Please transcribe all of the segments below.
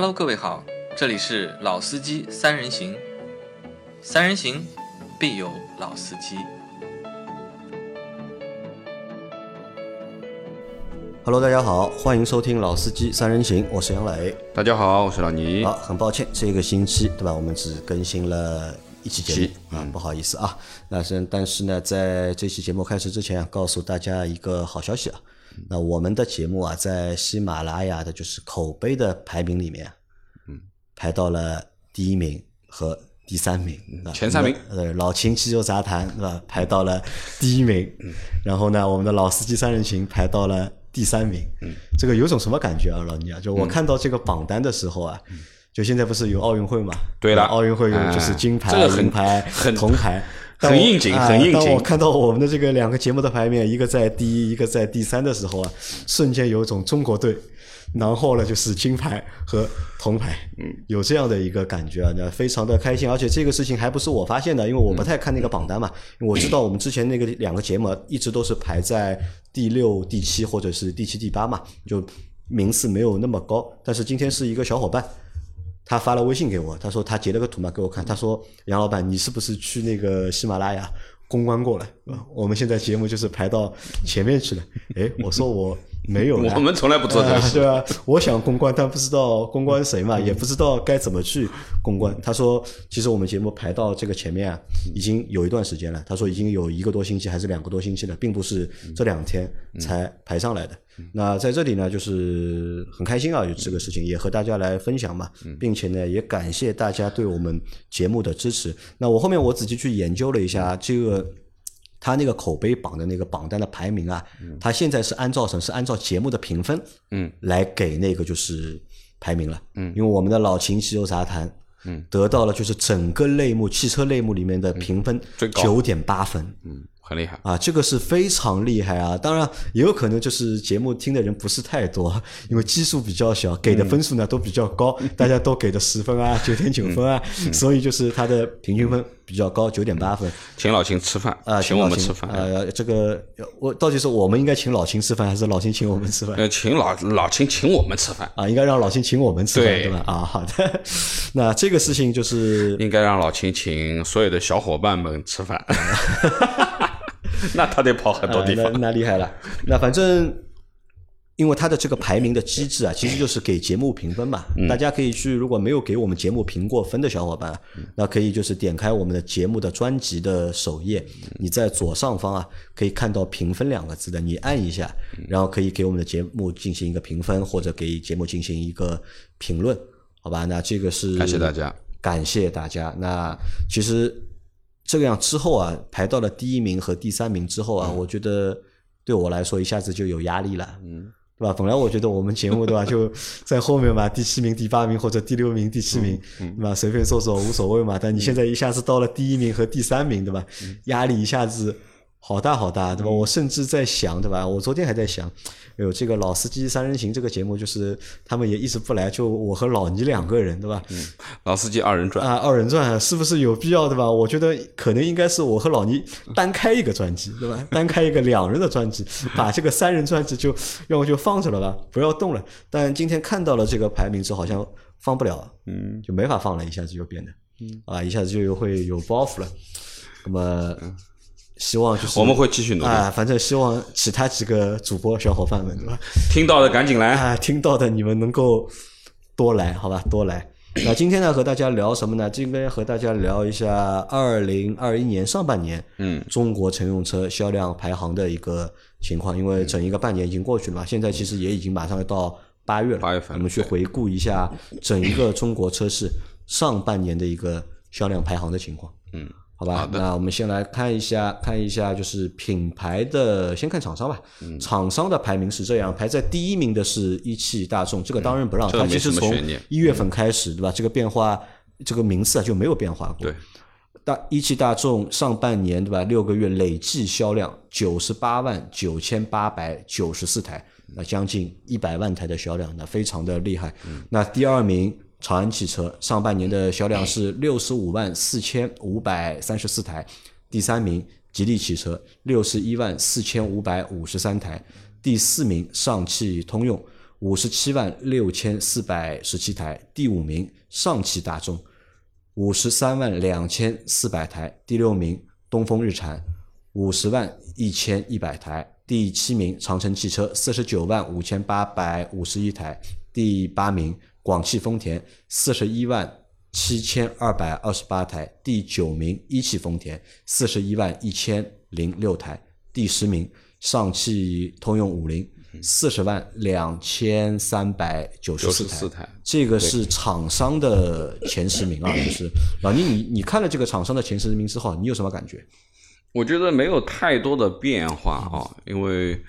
Hello，各位好，这里是老司机三人行，三人行必有老司机。Hello，大家好，欢迎收听《老司机三人行》，我是杨磊。大家好，我是老倪。好，很抱歉，这个星期对吧，我们只更新了一期节目啊，不好意思啊。那是但是呢，在这期节目开始之前啊，告诉大家一个好消息啊。那我们的节目啊，在喜马拉雅的就是口碑的排名里面，嗯，排到了第一名和第三名，啊前三名呃，老秦汽油杂谈是吧？排到了第一名，然后呢，我们的老司机三人行排到了第三名。嗯，这个有种什么感觉啊，老倪啊？就我看到这个榜单的时候啊，就现在不是有奥运会嘛？对了奥运会有就是金牌、银牌、很铜牌。很应景啊很应景当我看到我们的这个两个节目的排名，一个在第一，一个在第三的时候啊，瞬间有一种中国队囊获了就是金牌和铜牌，嗯，有这样的一个感觉啊，那非常的开心。而且这个事情还不是我发现的，因为我不太看那个榜单嘛，我知道我们之前那个两个节目一直都是排在第六、第七或者是第七、第八嘛，就名次没有那么高。但是今天是一个小伙伴。他发了微信给我，他说他截了个图嘛给我看，他说杨老板，你是不是去那个喜马拉雅公关过了？啊我们现在节目就是排到前面去了。诶，我说我 没有啊，我们从来不做这个事？我想公关，但不知道公关谁嘛，也不知道该怎么去公关。他说，其实我们节目排到这个前面啊，已经有一段时间了。他说已经有一个多星期还是两个多星期了，并不是这两天才排上来的。那在这里呢，就是很开心啊，有这个事情也和大家来分享嘛，并且呢，也感谢大家对我们节目的支持。那我后面我仔细去研究了一下这个。他那个口碑榜的那个榜单的排名啊，他现在是按照什么？是按照节目的评分，嗯，来给那个就是排名了，嗯，因为我们的老秦汽油杂谈，嗯，得到了就是整个类目汽车类目里面的评分最高。九点八分，嗯，很厉害。啊，这个是非常厉害啊！当然，也有可能就是节目听的人不是太多，因为基数比较小，给的分数呢都比较高，大家都给的十分啊、九点九分啊，所以就是他的平均分比较高，九点八分请老秦吃饭啊。请我们吃饭。呃，这个我到底是我们应该请老秦吃饭，还是老秦请我们吃饭？呃，请老老秦请我们吃饭，啊，应该让老秦请我们吃饭，对对吧？啊，好的。那这个事情就是应该让老秦请所有的小伙伴们吃饭。那他得跑很多地方。那厉害了。那反正因为他的这个排名的机制啊，其实就是给节目评分嘛。嗯大家可以去，如果没有给我们节目评过分的小伙伴，嗯那可以就是点开我们的节目的专辑的首页，嗯你在左上方啊可以看到评分两个字的，你按一下，嗯然后可以给我们的节目进行一个评分，或者给节目进行一个评论，好吧？那这个是感谢大家，感谢大家。那其实这个样之后啊，排到了第一名和第三名之后啊，我觉得对我来说一下子就有压力了，嗯，对吧？本来我觉得我们节目对吧，就在后面嘛，第七名、第八名或者第六名、第七名，对吧？随便说说无所谓嘛。但你现在一下子到了第一名和第三名，对吧？压力一下子。好大好大，对吧？我甚至在想，对吧？我昨天还在想，哎呦，这个老司机三人行这个节目，就是他们也一直不来，就我和老倪两个人，对吧？老司机二人转。啊，二人转是不是有必要对吧？我觉得可能应该是我和老倪单开一个专辑，对吧？单开一个两人的专辑，把这个三人专辑就要么就放着了吧，不要动了。但今天看到了这个排名之后，好像放不了，嗯，就没法放了，一下子就变得，嗯，啊，一下子就又会有包袱了。那么，希望就是我们会继续努力啊，反正希望其他几个主播小伙伴们，对吧？听到的赶紧来。啊，听到的你们能够多来，好吧，多来。那今天呢，和大家聊什么呢？今天和大家聊一下二零二一年上半年，嗯，中国乘用车销量排行的一个情况。因为整一个半年已经过去了嘛，现在其实也已经马上要到八月了。八月份我们去回顾一下整一个中国车市上半年的一个销量排行的情况。嗯，好吧，那我们先来看一下，看一下就是品牌的，先看厂商吧。嗯厂商的排名是这样，排在第一名的是一汽大众，这个当仁不让，它其实从一月份开始，对吧？这个变化，这个名次啊就没有变化过。对，大一汽大众上半年对吧，六个月累计销量九十八万九千八百九十四台，那将近一百万台的销量，那非常的厉害。那第二名长安汽车上半年的销量是六十五万四千五百三十四台，第三名吉利汽车六十一万四千五百五十三台，第四名上汽通用五十七万六千四百十七台；第五名上汽大众，五十三万两千四百台；第六名东风日产，五十万一千一百台；第七名长城汽车，四十九万五千八百五十一台；第八名广汽丰田，四十一万七千二百二十八台；第九名一汽丰田，四十一万一千零六台；第十名上汽通用五菱，四十万两千三百九十四94台这个是厂商的前十名啊，就是老倪，你你看了这个厂商的前十名之后，你有什么感觉？我觉得没有太多的变化啊，因为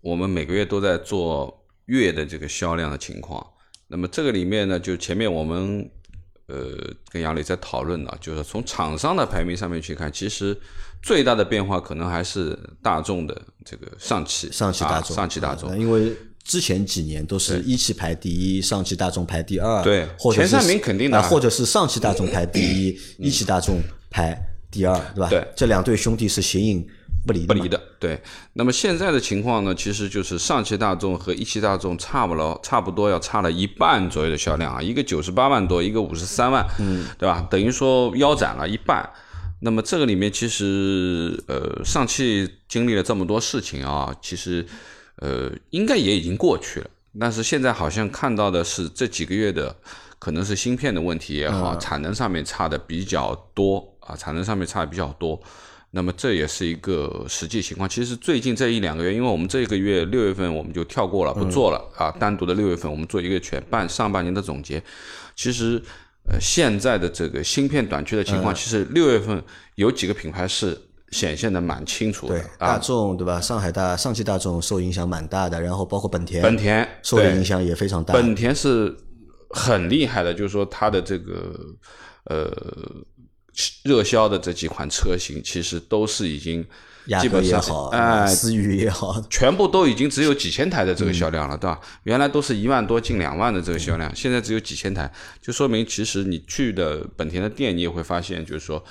我们每个月都在做月的这个销量的情况。那么这个里面呢，就前面我们呃跟杨磊在讨论呢，就是从厂商的排名上面去看，其实最大的变化可能还是大众的这个上汽，啊上汽大众，上汽大众啊。因为之前几年都是一汽排第一，上汽大众排第二，对或者是前三名肯定的啊或者是上汽大众排第一，一汽大众排第二，对吧？对这两对兄弟是形影不离不离的，对。那么现在的情况呢，其实就是上汽大众和一汽大众差不了，差不多要差了一半左右的销量啊，一个九十八万多，一个五十三万，嗯，对吧？等于说腰斩了一半。那么这个里面其实，呃，上汽经历了这么多事情啊，其实，呃，应该也已经过去了。但是现在好像看到的是这几个月的，可能是芯片的问题也好，产能上面差的比较多啊，产能上面差的比较多。那么这也是一个实际情况。其实最近这一两个月，因为我们这个月六月份我们就跳过了，不做了、啊，单独的六月份我们做一个全半上半年的总结。其实，呃，现在的这个芯片短缺的情况，其实六月份有几个品牌是显现的蛮清楚的对，大啊，众对吧？上海大、上汽大众受影响蛮大的，然后包括本田，本田受的影响也非常大。本田是很厉害的，就是说它的这个呃热销的这几款车型，其实都是已经基本上也好，哎、思域也好，全部都已经只有几千台的这个销量了，对吧？原来都是一万多、近两万的这个销量，现在只有几千台，就说明其实你去的本田的店，你也会发现，就是说，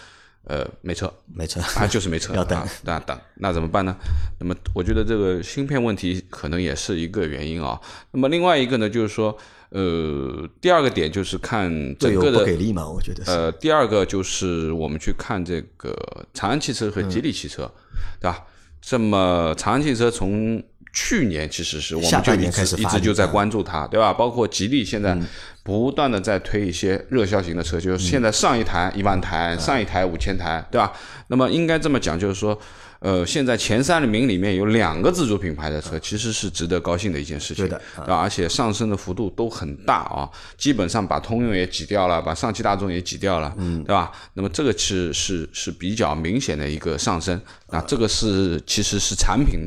呃，没车，没错，啊，就是没车，要等啊，那等，那怎么办呢？那么我觉得这个芯片问题可能也是一个原因啊。那么另外一个呢，就是说，呃，第二个点就是看队友整个的不给力嘛，我觉得是。呃，第二个就是我们去看这个长安汽车和吉利汽车，对吧？这么长安汽车从去年其实是我们就一半年开始直一直就在关注它，对吧？包括吉利现在不断的在推一些热销型的车，就是现在上一台一万台，嗯上一台五千台，对吧？那么应该这么讲，就是说。呃，现在前三名里面有两个自主品牌的车，其实是值得高兴的一件事情，对的？而且上升的幅度都很大啊，基本上把通用也挤掉了，把上汽大众也挤掉了，嗯，对吧？那么这个是是是比较明显的一个上升，那这个是其实是产品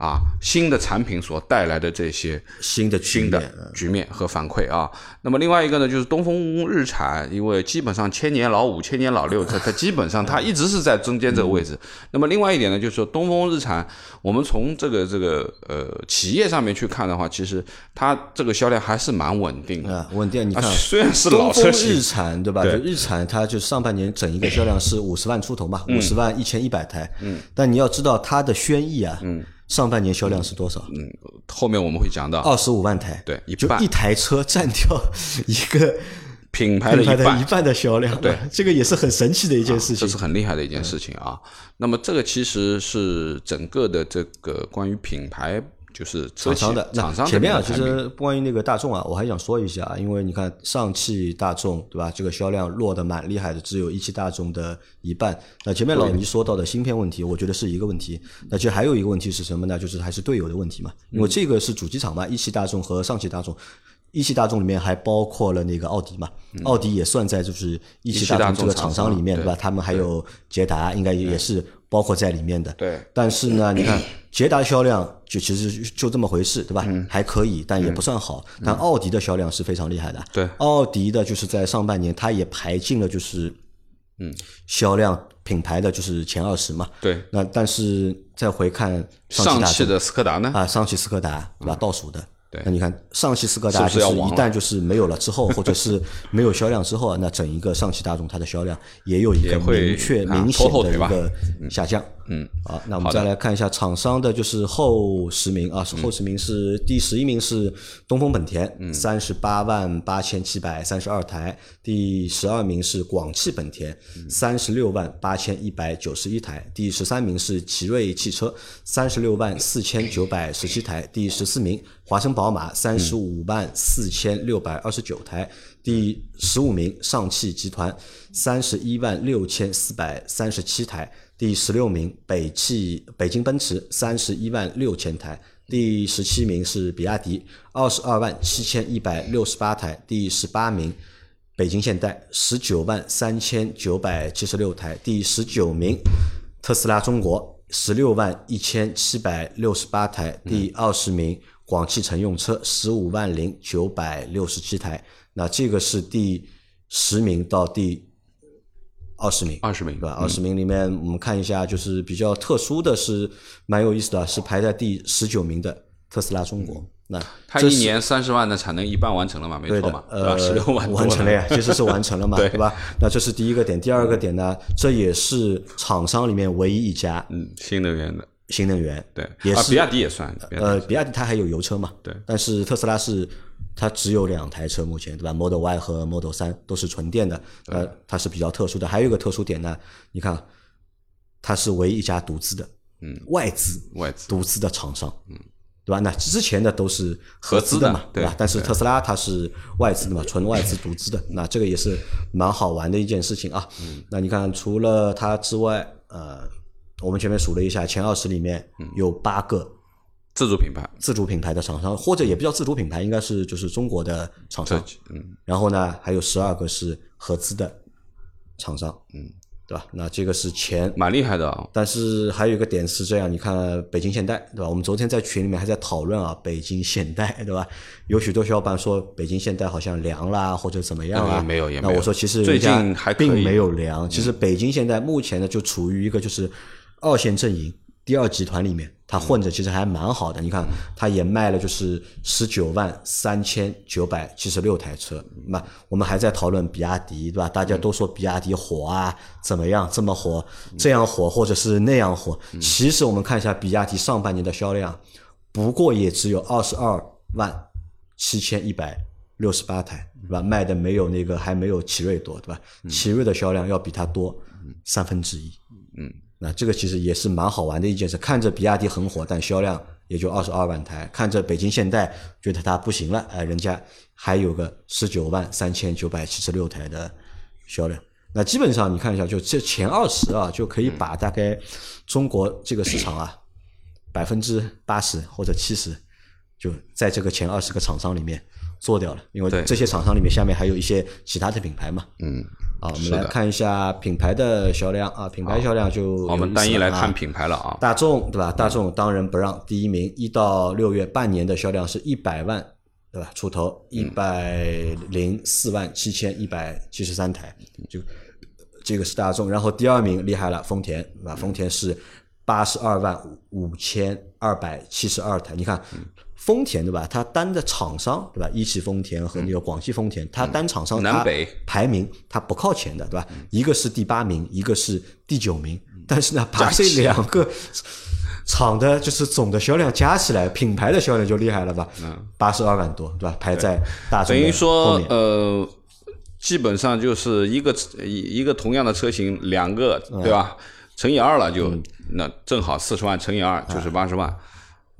啊新的产品所带来的这些新的新的局面和反馈啊。那么另外一个呢，就是东风日产，因为基本上千年老五、千年老六，它它基本上它一直是在中间这个位置。那么另外一点呢，就是说东风日产，我们从这个这个呃企业上面去看的话，其实它这个销量还是蛮稳定的。啊，稳定。你啊看，虽然是老车型日产对吧？对就日产它就上半年整一个销量是五十万出头嘛，嗯五十万一千一百台。嗯。但你要知道它的轩逸啊，嗯，上半年销量是多少？嗯，后面我们会讲到二十五万台。对一半就一台车占掉一个 品牌的一半的一。半的销量。对，这个也是很神奇的一件事情这是。很厉害的一件事情啊。那么这个其实是整个的这个关于品牌，就是厂商的那厂商的前面啊，其实关于那个大众啊，我还想说一下，因为你看上汽大众对吧，这个销量落得蛮厉害的，只有一汽大众的一半。那前面老倪说到的芯片问题，我觉得是一个问题。那其实还有一个问题是什么呢？就是还是队友的问题嘛，因为这个是主机厂嘛，一汽大众和上汽大众。一汽大众里面还包括了那个奥迪嘛，奥迪也算在就是一汽大众这个厂商里面对吧？他们还有捷达，应该也是包括在里面的。对但是呢，你看 捷达销量就其实就这么回事，对吧？嗯还可以，但也不算好。但奥迪的销量是非常厉害的。对奥迪的就是在上半年，它也排进了就是嗯销量品牌的就是前二十嘛。对那但是再回看上汽大上汽的斯柯达呢？啊，上汽斯柯达对吧？倒数的对。那你看上汽斯柯达就是一旦就是没有了之后，或者是没有销量之后啊，那整一个上汽大众它的销量也有一个明确啊明显的一个下降。嗯，好，那我们再来看一下厂商的，就是后十名啊，后十名是第十一名是东风本田，三十八万八千七百三十二台；第十二名是广汽本田，三十六万八千一百九十一台；第十三名是奇瑞汽车，三十六万四千九百十七台；第十四名华晨宝马，三十五万四千六百二十九台；第十五名上汽集团，三十一万六千四百三十七台。第十六名北汽北京奔驰三十一万六千台，第十七名是比亚迪二十二万七千一百六十八台，第十八名北京现代十九万三千九百七十六台，第十九名特斯拉中国十六万一千七百六十八台，第二十名广汽乘用车十五万零九百六十七台。那这个是第十名到第二十名，二十名对吧？二十名里面，我们看一下，就是比较特殊的是，蛮有意思的，是排在第十九名的特斯拉中国。那它这一年三十万的产能一半完成了嘛？没错嘛，，对？呃，十六万完成了呀，其实是完成了嘛，对对吧？那这是第一个点，第二个点呢，这也是厂商里面唯一一家嗯，新能源的，新能源，对，啊，也是比亚迪也算，的呃，比亚迪它还有油车嘛，对但是特斯拉是它只有两台车，目前对吧？Model Y 和 Model 三都是纯电的，呃，它是比较特殊的。还有一个特殊点呢，你看，它是唯一一家独资的，嗯，外资外资独资的厂商，嗯，对吧？那之前的都是合合资的资嘛，对吧？但是特斯拉它是外资的嘛，纯外资独资的，那这个也是蛮好玩的一件事情啊。嗯那你看，除了它之外，呃，我们前面数了一下，前二十里面嗯有八个。自主品牌，自主品牌的厂商，或者也不叫自主品牌，应该是就是中国的厂商。嗯，然后呢，还有十二个是合资的厂商，嗯，对吧？那这个是前，蛮厉害的啊。但是还有一个点是这样，你看北京现代，对吧？我们昨天在群里面还在讨论啊，北京现代，对吧？有许多小伙伴说北京现代好像凉啦，或者怎么样啊？呃没有也没有那我说其实最近还并没有凉，其实北京现代目前呢就处于一个就是二线阵营。第二集团里面，它混着其实还蛮好的。你看，它也卖了就是十九万三千九百七十六台车。那我们还在讨论比亚迪，对吧？大家都说比亚迪火啊，怎么样这么火，这样火或者是那样火。其实我们看一下比亚迪上半年的销量，不过也只有二十二万七千一百六十八台，对吧？卖的没有那个还没有奇瑞多，对吧？奇瑞的销量要比它多三分之一。嗯，那这个其实也是蛮好玩的一件事。看着比亚迪很火，但销量也就二十二万台；看着北京现代，觉得它不行了，哎，人家还有个十九万三千九百七十六台的销量。那基本上你看一下，就这前二十啊，就可以把大概中国这个市场啊，百分之八十或者七十，就在这个前二十个厂商里面做掉了。因为对这些厂商里面下面还有一些其他的品牌嘛。嗯，啊，我们来看一下品牌的销量啊，品牌销量就好我们单一来看品牌了啊。大众对吧？大众当仁不让，第一名，一到六月半年的销量是一百万，对吧？出头一百零四万七千一百七十三台，就这个是大众。然后第二名厉害了，丰田对吧？丰田是八十二万五千二百七十二台，你看。丰田对吧？它单的厂商对吧？一汽丰田和那个广汽丰田，它单厂商它南北排名它不靠前的对吧？一个是第八名，一个是第九名，但是呢，把这两个厂的就是总的销量加起来，品牌的销量就厉害了吧？八十二万多，对吧？排在大众等于说，呃，基本上就是一个一一个同样的车型，两个嗯对吧？乘以二了就那正好四十万乘以二就是八十万。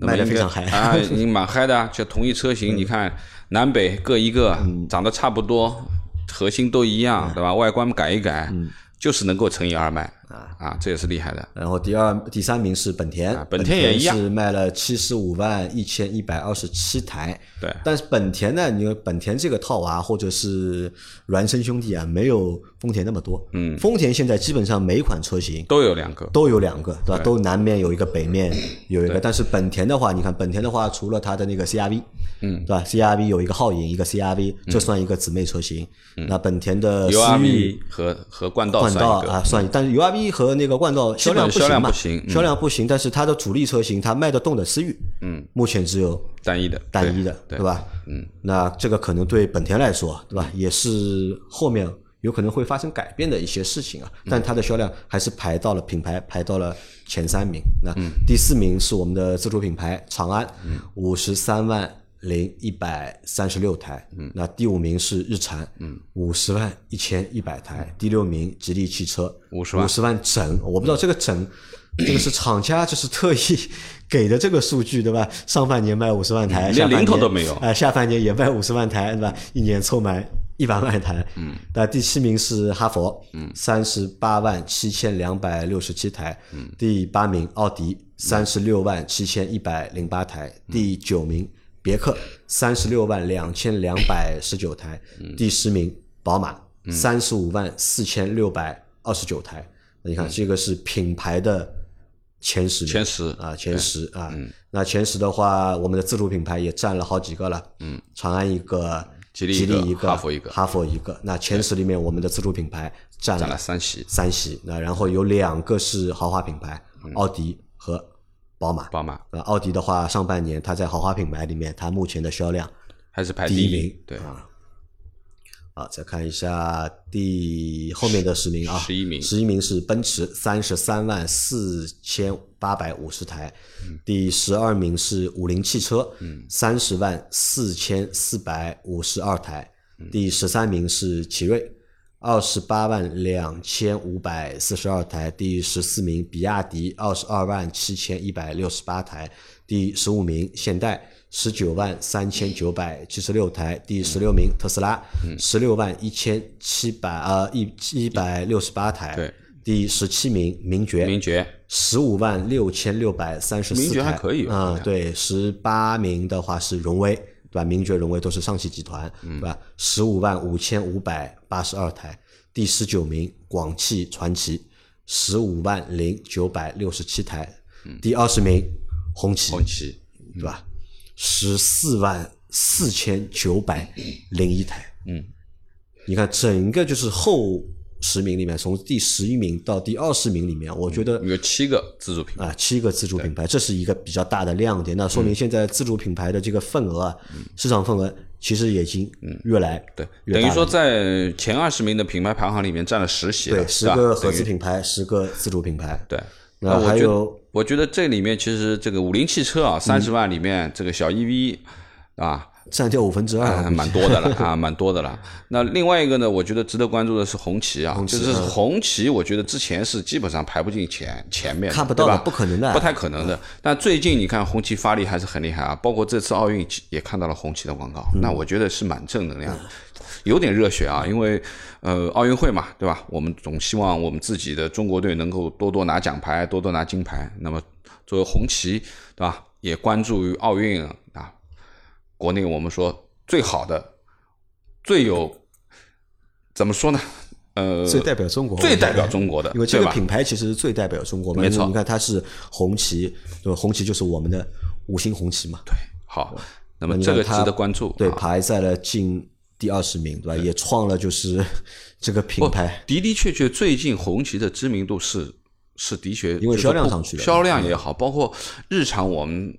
卖得非常嗨啊，已经蛮嗨的啊。就同一车型，你看南北各一个，长得差不多，核心都一样，对吧？外观改一改，就是能够乘以二卖啊啊，这也是厉害的。然后第二、第三名是本田，啊本田也一样是卖了七十五万一千一百二十七台。对但是本田呢，你本田这个套娃或者是孪生兄弟啊，没有丰田那么多。嗯，丰田现在基本上每一款车型都有两个，都有两个，对吧？都南面有一个，北面有一个。但是本田的话，你看本田的话，除了它的那个 CRV，嗯，对吧？CRV 有一个皓影，一个 CRV，这算一个姊妹车型。那本田的思域 URV 和和冠道冠道啊算，但是 URV V 和那个冠道销量销量不不行嗯销量不行，但是它的主力车型它卖得动的思域，嗯，目前只有单一的，单一的，对对吧？嗯，那这个可能对本田来说，对吧，也是后面有可能会发生改变的一些事情啊。但它的销量还是排到了品牌排到了前三名。那第四名是我们的自主品牌长安，五十三万零一百三十六台。那第五名是日产，五十万一千一百台。第六名吉利汽车，50万五十万整，我不知道这个整。这个是 厂家就是特意给的这个数据，对吧？上半年卖五十万台，连零头都没有哎，下半年也卖五十万台，对吧？一年凑满一百万台。嗯，那第七名是哈佛，嗯，三十八万七千两百六十七台。嗯，第八名奥迪，三十六万七千一百零八台。第九名别克，三十六万两千两百十九台。第十名宝马，三十五万四千六百二十九台。那你看，这个是品牌的前十，前十啊，前十啊。那前十的话，我们的自主品牌也占了好几个了。嗯，长安一个，吉利一个哈佛一个哈弗一个。那前十里面，我们的自主品牌占了三席，三席。那然后有两个是豪华品牌，奥迪和宝马。宝马。那奥迪的话，上半年它在豪华品牌里面，它目前的销量还是排第一名。对，啊。好，再看一下第后面的十名啊，十一名。十一名是奔驰，三十三万四千八百五十台，第十二名是五菱汽车，三十万四千四百五十二台，第十三名是奇瑞，二十八万两千五百四十二台，第十四名比亚迪，二十二万七千一百六十八台，第十五名现代。十九万三千九百七十六台，第十六名特斯拉，十六万一千七百呃一一百六十八台，对，第十七名名爵，名爵。十五万六千六百三十四台，名爵还可以哦啊、对，十八名的话是荣威，对吧？名爵、荣威都是上汽集团，嗯对吧？十五万五千五百八十二台，第十九名广汽传祺，十五万零九百六十七台，第二十名红旗，嗯红旗，对吧？十四万四千九百零一台。嗯，你看整个就是后十名里面，从第十一名到第二十名里面，我觉得有七个自主品牌，啊，七个自主品牌，这是一个比较大的亮点。那说嗯明现在自主品牌的这个份额啊，市场份额其实已经越来嗯对，等于说在前二十名的品牌排行里面占了十席了，对十个合资品牌，十个自主品牌。对，那还有我觉得这里面其实这个五菱汽车啊，三十万里面这个小 EV 啊，占掉五分之二蛮多的了啊，蛮多的了。那另外一个呢，我觉得值得关注的是红旗啊，就是红旗，我觉得之前是基本上排不进前前面，看不到不可能的不太可能的。但最近你看红旗发力还是很厉害啊，包括这次奥运也看到了红旗的广告，那我觉得是蛮正能量的。有点热血啊，因为呃奥运会嘛，对吧？我们总希望我们自己的中国队能够多多拿奖牌，多多拿金牌。那么作为红旗，对吧？也关注于奥运啊，国内我们说最好的、最有怎么说呢？呃，最代表中国，最代表中国的，因为这？个品牌其实最代表中国嘛。没错你看它是红旗，对吧？红旗就是我们的五星红旗嘛。对好，那么这个值得关注。对，啊排在了近第二十名，对吧？也创了就是这个品牌的的确确，最近红旗的知名度是是的确，因为销量上去了销量也好，包括日常我们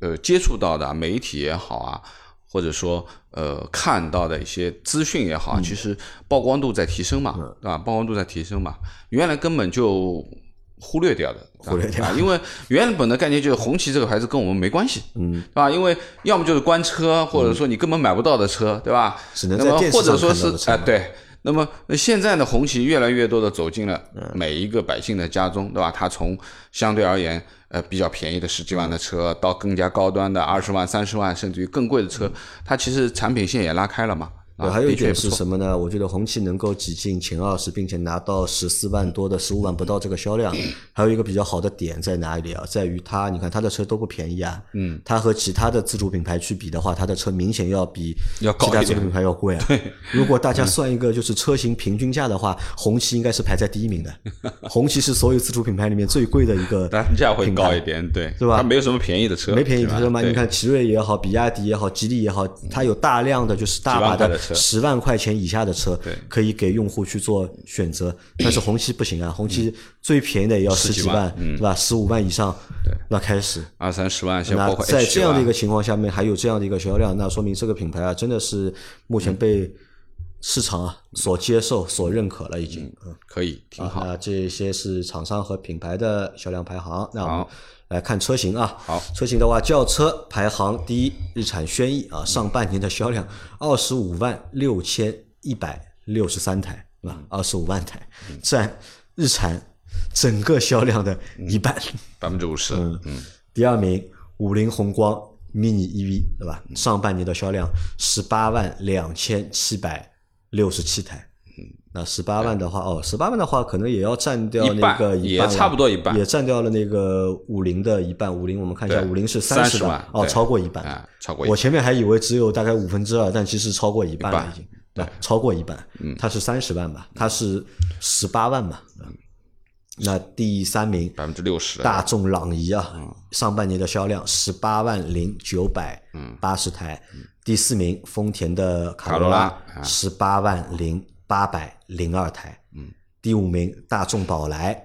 呃接触到的媒体也好啊，或者说呃看到的一些资讯也嗯好啊，其实曝光度在提升嘛，对吧？曝光度在提升嘛，原来根本就。忽略掉的，忽略掉啊，因为原本的概念就是红旗这个牌子跟我们没关系，嗯，对吧？因为要么就是官车，或者说你根本买不到的车，对吧？只能那么或者说是哎、对。那么那现在的红旗越来越多的走进了每一个百姓的家中，对吧？它从相对而言呃比较便宜的十几万的车，到更加高端的二十万、三十万，甚至于更贵的车，它其实产品线也拉开了嘛。对，啊，还有一点是什么呢？我觉得红旗能够挤进前二十，并且拿到十四万多的十五万不到这个销量，还有一个比较好的点在哪里啊？在于它，你看它的车都不便宜啊。嗯。它和其他的自主品牌去比的话，它的车明显要比要高其他自主品牌要贵啊。对。如果大家算一个就是车型平均价的话，红旗应该是排在第一名的。红旗是所有自主品牌里面最贵的一个单价会高一点，对，是吧它没有什么便宜的车，没便宜的车嘛？你看奇瑞也好，比亚迪也好，吉利也好，它有大量的就是大把的十万块钱以下的车对，可以给用户去做选择。但是红旗不行啊，红旗最便宜的也要十几万对吧？十五万以上，那开始。二三十万，像那包括在这样的一个情况下面，还有这样的一个销量，那说明这个品牌啊，真的是目前被市场啊所接受、所认可了，已经。嗯，可以挺好。那这些是厂商和品牌的销量排行。那我们好来看车型啊。好，车型的话，轿车排行第一，日产轩逸啊，上半年的销量二十五万六千一百六十三台，是吧？二十五万台，占日产整个销量的一半。百分之五十，嗯，第二名，五菱宏光 mini EV，对吧？上半年的销量十八万两千七百六十七台。那十八万的话，哦，十八万的话，可能也要占掉那个一半，也差不多一半也占掉了那个五菱的一半。五菱我们看一下，五菱是30十万哦，超过一半。哎，超过一我前面还以为只有大概五分之二，但其实超过一半了已经，对，超过一半。嗯，它是三十万吧？它是十八万嘛？嗯那第三名，百分之六十，大众朗逸啊，上半年的销量十八万零九百八十台。第四名，丰田的卡罗拉啊十八万零八百零二台。第五名，大众宝来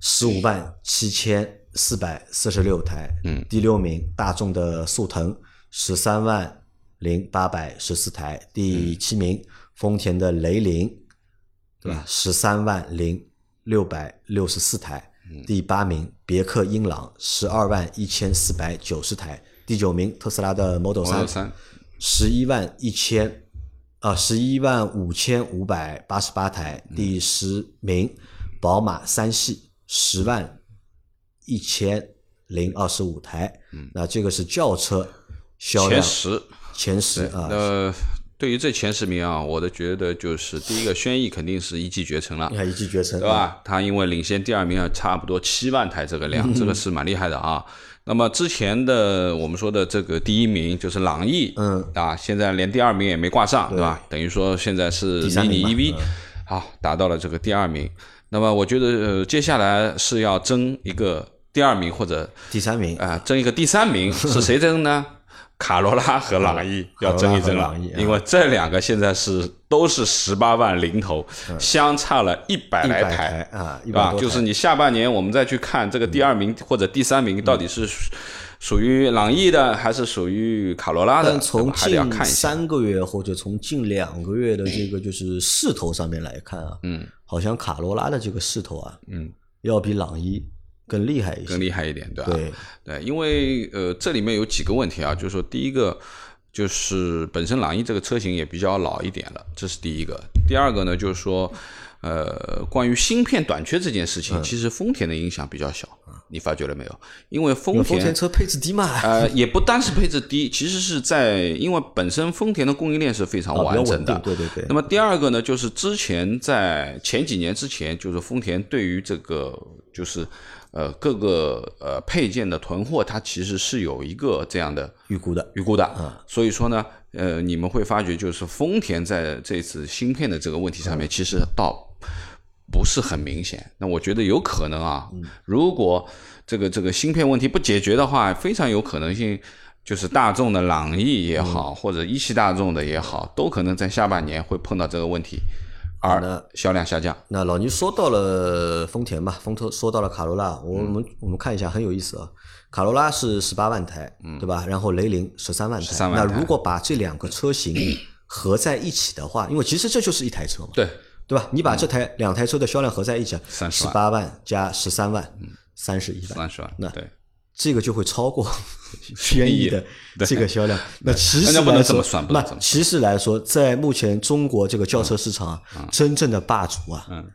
十五万七千四百四十六台。嗯第六名，大众的速腾十三万零八百十四台。第七名，丰田的雷凌对吧？十三万零六百六十四台。第八名，别克英朗十二万一千四百九十台。第九名，特斯拉的 Model 三，十一万一千啊，十一万五千五百八十八台。第十名，宝马三系十万一千零二十五台。那这个是轿车销量前十。前十啊，呃，对于这前十名啊，我的觉得就是第一个轩逸肯定是一骑绝尘了你。看一骑绝尘，对吧？它因为领先第二名啊，差不多七万台这个嗯量，这个是蛮厉害的啊。那么之前的我们说的这个第一名就是朗逸，嗯啊，现在连第二名也没挂上，对吧？等于说现在是第三 mini EV，好，达到了这个第二名。那么我觉得呃，接下来是要争一个第二名或者第三名啊、争一个第三名，是谁争呢？卡罗拉和朗逸要争一争了因为这两个现在是都是十八万零头，相差了一百来台。啊，一对吧？百多台就是你下半年我们再去看这个第二名或者第三名到底是属属于朗逸的还是属于卡罗拉的，从近看。三个月或者从近两个月的这个就是势头上面来看啊，嗯，好像卡罗拉的这个势头啊，嗯，要比朗逸更厉害一些。更厉害一点，对吧？对，对，因为呃，这里面有几个问题啊，就是说第一个就是本身朗逸这个车型也比较老一点了，这是第一个。第二个呢，就是说呃，关于芯片短缺这件事嗯情，其实丰田的影响比较小，你发觉了没有？因为丰田丰田车配置低嘛，呃，也不单是配置低，其实是在因为本身丰田的供应链是非常完整的。对对对那。么第二个呢，就是之前在前几年之前，就是丰田对于这个就是呃各个呃配件的囤货，它其实是有一个这样的预估的，预估的。所以说呢，呃，你们会发觉就是丰田在这次芯片的这个问题上面，其实倒不是很明显。那我觉得有可能啊，如果这个这个芯片问题不解决的话，非常有可能性。就是大众的朗逸也好，或者一汽大众的也好，都可能在下半年会碰到这个问题，而那销量下降。那老倪说到了丰田嘛，丰田说到了卡罗拉，我嗯们我们看一下很有意思啊。卡罗拉是十八万台，对吧？然后雷凌十三万台。13万台那如果把这两个车型合在一起的话，因为其实这就是一台车嘛，对，对吧？你把这台两台车的销量合在一起，30万十八万加十三万，三十一万，三十万那，对，这个就会超过 轩逸的这个销量。那其实来说那其实来说，在目前中国这个轿车市场啊，真正的霸主啊，嗯。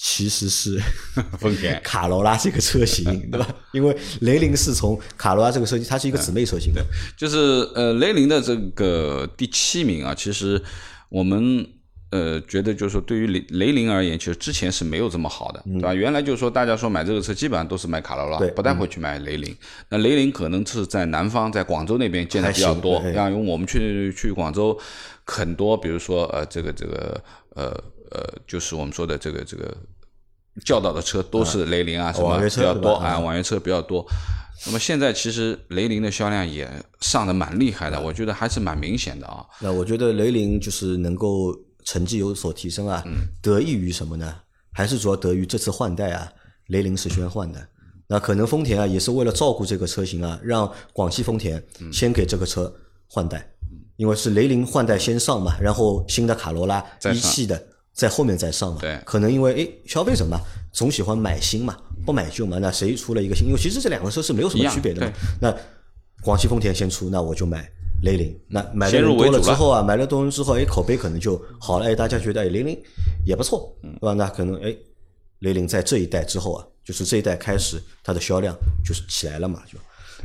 其实是 丰田 卡罗拉这个车型，对吧？因为雷凌是从卡罗拉这个车型，它是一个姊妹车型的，就是呃雷凌的这个第七名啊，其实我们呃觉得就是说对于雷雷凌而言，其实之前是没有这么好的，对吧？原来就是说大家说买这个车基本上都是买卡罗拉，不太会去买雷凌。那雷凌可能是在南方，在广州那边见的比较多，因为我们去去广州很多，比如说呃这个这个呃呃就是我们说的这个这个。教导的车都是雷凌啊，什么比较多啊，网约车比较多。那么现在其实雷凌的销量也上的蛮厉害的，我觉得还是蛮明显的啊。那我觉得雷凌就是能够成绩有所提升啊，得益于什么呢？还是主要得益于这次换代啊，雷凌是先换的。那可能丰田啊也是为了照顾这个车型啊，让广汽丰田先给这个车换代，因为是雷凌换代先上嘛，然后新的卡罗拉一系的在后面再上嘛。对可能因为诶消费者嘛总喜欢买新嘛，不买旧嘛，那谁出了一个新？因为其实这两个车是没有什么区别的嘛。那广汽丰田先出，那我就买雷凌。那买的先人多了之后啊，买了多人之后，哎，口碑可能就好了，哎，大家觉得哎雷凌也不错，嗯对吧？那可能哎雷凌在这一代之后啊，就是这一代开始它的销量就是起来了嘛，就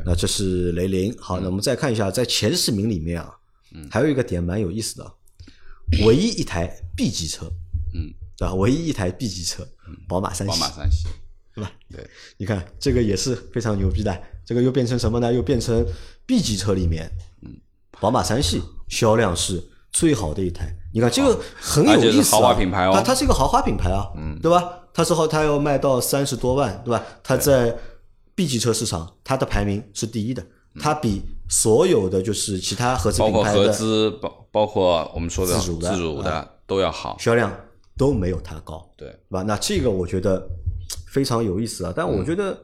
那这是雷凌。好，那我们再看一下在前十名里面啊，嗯还有一个点蛮有意思的啊，唯一一台 B 级车，嗯，对吧？唯一一台 B 级车，宝马三系，宝马三系，对吧？对，你看这个也是非常牛逼的，这个又变成什么呢？又变成 B 级车里面，嗯宝马三系销量是最好的一台。你看这个很有意思、啊，豪华品牌哦它它是一个豪华品牌啊，嗯，对吧？它之后它要卖到三十多万，对吧？它在 B 级车市场，它的排名是第一的，它比所有的就是其他合资品牌包括合资，包包括我们说的自主的自主的都要好。销量都没有它高，对，对吧？那这个我觉得非常有意思啊，但我觉得